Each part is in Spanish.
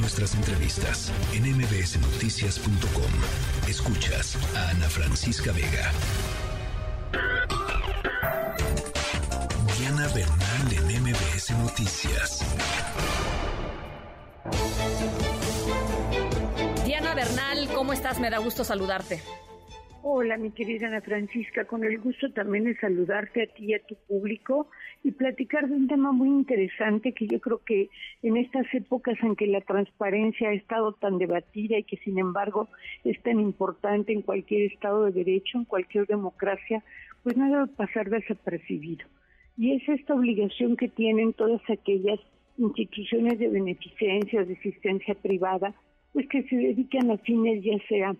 Nuestras entrevistas en mbsnoticias.com. Escuchas a Ana Francisca Vega. Diana Bernal en MBS Noticias. Diana Bernal, ¿cómo estás? Me da gusto saludarte. Hola, mi querida Ana Francisca, con el gusto también de saludarte a ti y a tu público y platicar de un tema muy interesante que yo creo que en estas épocas en que la transparencia ha estado tan debatida y que sin embargo es tan importante en cualquier Estado de Derecho, en cualquier democracia, pues no debe pasar desapercibido. Y es esta obligación que tienen todas aquellas instituciones de beneficencia, de asistencia privada, pues que se dedican a fines ya sea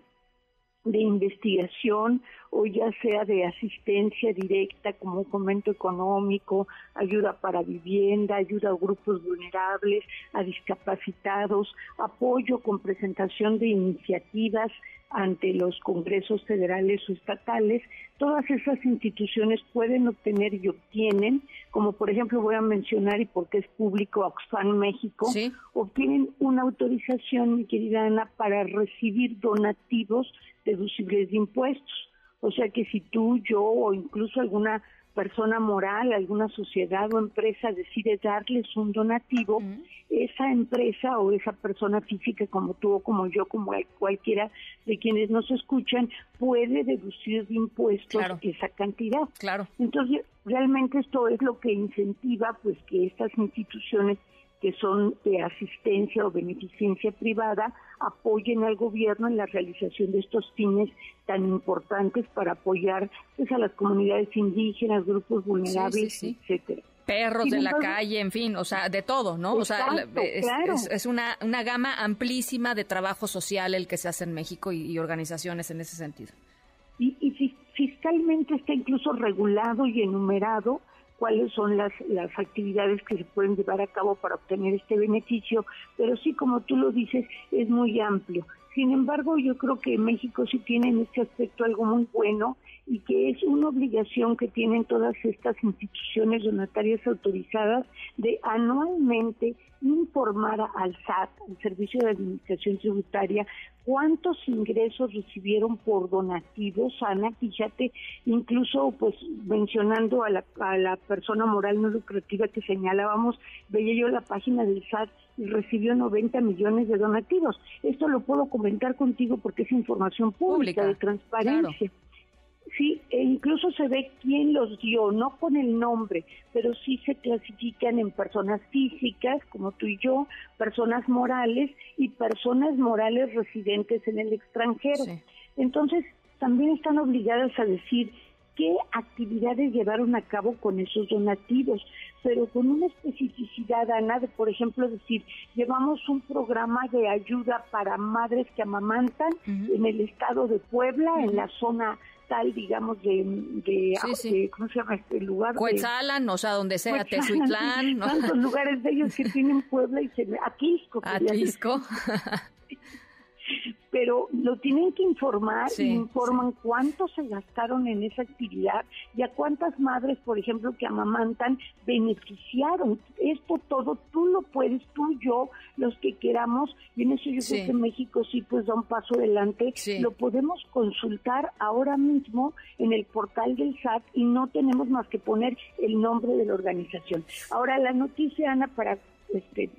de investigación o ya sea de asistencia directa como un fomento económico, ayuda para vivienda, ayuda a grupos vulnerables, a discapacitados, apoyo con presentación de iniciativas ante los congresos federales o estatales, todas esas instituciones pueden obtener y obtienen, como por ejemplo voy a mencionar y porque es público Oxfam México, obtienen una autorización, mi querida Ana, para recibir donativos deducibles de impuestos. O sea que si tú, yo o incluso alguna persona moral, alguna sociedad o empresa decide darles un donativo, esa empresa o esa persona física como tú o como yo, como cualquiera de quienes nos escuchan, puede deducir de impuestos esa cantidad. Claro. Entonces, realmente esto es lo que incentiva pues que estas instituciones que son de asistencia o beneficencia privada apoyen al gobierno en la realización de estos fines tan importantes para apoyar pues, a las comunidades indígenas, grupos vulnerables, etcétera perros de la calle, en fin, o sea, de todo, ¿no? o sea, es, una, una gama amplísima de trabajo social el que se hace en México y, organizaciones en ese sentido. Y, y, fiscalmente está incluso regulado y enumerado cuáles son las, las actividades que se pueden llevar a cabo para obtener este beneficio, pero sí, como tú lo dices, es muy amplio. Sin embargo, yo creo que México sí tiene en este aspecto algo muy bueno y que es una obligación que tienen todas estas instituciones donatarias autorizadas de anualmente informar al SAT, al Servicio de Administración Tributaria, cuántos ingresos recibieron por donativos, Ana, fíjate, incluso pues mencionando a la, a la persona moral no lucrativa que señalábamos, veía yo la página del SAT y recibió 90 millones de donativos. Esto lo puedo comentar contigo porque es información pública, de transparencia. Sí, e incluso se ve quién los dio, no con el nombre, pero sí se clasifican en personas físicas, como tú y yo, personas morales y personas morales residentes en el extranjero. Entonces, también están obligadas a decir qué actividades llevaron a cabo con esos donativos, pero con una especificidad, Ana, de, por ejemplo, decir, llevamos un programa de ayuda para madres que amamantan en el estado de Puebla, en la zona tal, digamos, de, de, ¿cómo se llama este lugar? Cuetzalan, o sea, donde sea, Tezuitlán. ¿no? Tantos lugares de ellos que tienen Puebla y se... Atisco. Atisco. pero lo tienen que informar y informan cuánto se gastaron en esa actividad y a cuántas madres, por ejemplo, que amamantan, beneficiaron. Esto todo tú lo puedes, tú, yo, los que queramos, y en eso yo creo que México sí pues da un paso adelante, lo podemos consultar ahora mismo en el portal del SAT y no tenemos más que poner el nombre de la organización. Ahora la noticia, Ana, para este,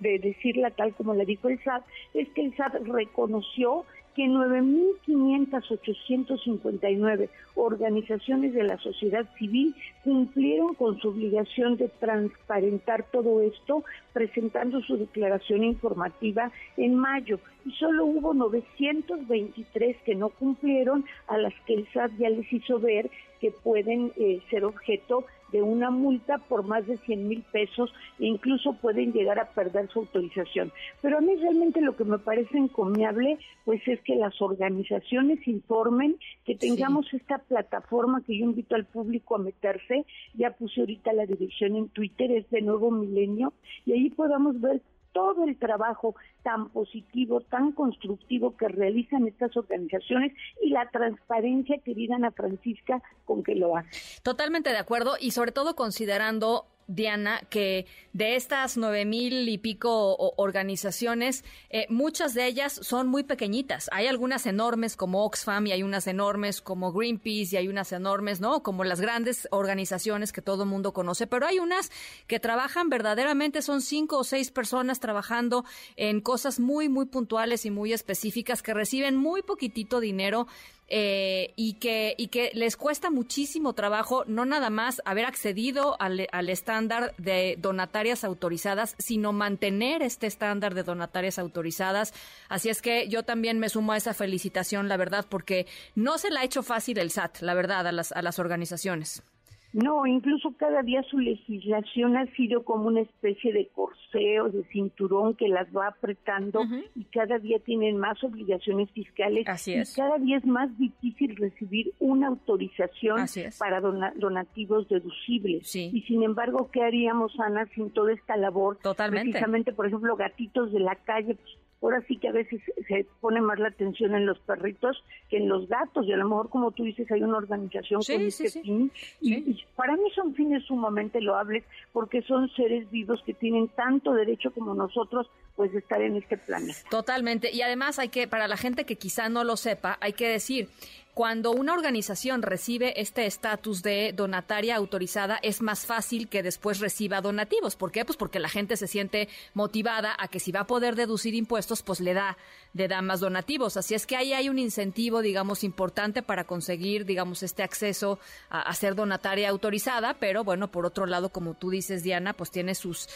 de decirla tal como la dijo el SAT, es que el SAT reconoció que 9.500.859 organizaciones de la sociedad civil cumplieron con su obligación de transparentar todo esto, presentando su declaración informativa en mayo. Y solo hubo 923 que no cumplieron, a las que el SAT ya les hizo ver que pueden eh, ser objeto de una multa por más de 100 mil pesos e incluso pueden llegar a perder su autorización. Pero a mí realmente lo que me parece encomiable pues es que las organizaciones informen, que tengamos esta plataforma que yo invito al público a meterse, ya puse ahorita la dirección en Twitter, es de Nuevo Milenio, y ahí podamos ver todo el trabajo tan positivo, tan constructivo que realizan estas organizaciones y la transparencia, querida Ana Francisca, con que lo hacen. Totalmente de acuerdo y sobre todo considerando Diana, que de estas nueve mil y pico organizaciones, eh, muchas de ellas son muy pequeñitas. Hay algunas enormes como Oxfam y hay unas enormes como Greenpeace y hay unas enormes, ¿no? Como las grandes organizaciones que todo el mundo conoce, pero hay unas que trabajan verdaderamente, son cinco o seis personas trabajando en cosas muy, muy puntuales y muy específicas que reciben muy poquitito dinero eh, y, que, y que les cuesta muchísimo trabajo no nada más haber accedido al, al estándar de donatarias autorizadas, sino mantener este estándar de donatarias autorizadas. Así es que yo también me sumo a esa felicitación, la verdad, porque no se la ha hecho fácil el SAT, la verdad, a las, a las organizaciones. No, incluso cada día su legislación ha sido como una especie de corseo, de cinturón que las va apretando y cada día tienen más obligaciones fiscales Así es. y cada día es más difícil recibir una autorización para donativos deducibles. Y sin embargo, ¿qué haríamos, Ana, sin toda esta labor? Totalmente. Precisamente, por ejemplo, gatitos de la calle, pues, ahora sí que a veces se pone más la atención en los perritos que en los gatos y a lo mejor como tú dices hay una organización con este fin y, para mí son fines sumamente loables porque son seres vivos que tienen tanto derecho como nosotros pues de estar en este planeta. Totalmente. Y además hay que para la gente que quizá no lo sepa hay que decir cuando una organización recibe este estatus de donataria autorizada, es más fácil que después reciba donativos. ¿Por qué? Pues porque la gente se siente motivada a que si va a poder deducir impuestos, pues le da, le da más donativos. Así es que ahí hay un incentivo, digamos, importante para conseguir, digamos, este acceso a, ser donataria autorizada. Pero bueno, por otro lado, como tú dices, Diana, pues tiene sus,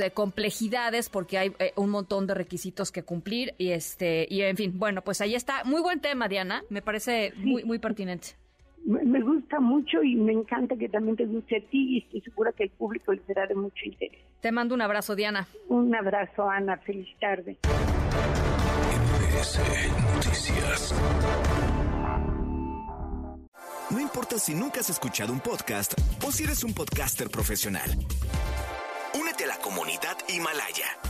eh, complejidades porque hay eh, un montón de requisitos que cumplir y este, y en fin, bueno, pues ahí está. Muy buen tema, Diana. Me parece muy, muy pertinente. Me gusta mucho y me encanta que también te guste a ti y estoy segura que el público le será de mucho interés. Te mando un abrazo, Diana. Un abrazo, Ana. Feliz tarde. Noticias. No importa si nunca has escuchado un podcast o si eres un podcaster profesional. Únete a la comunidad Himalaya.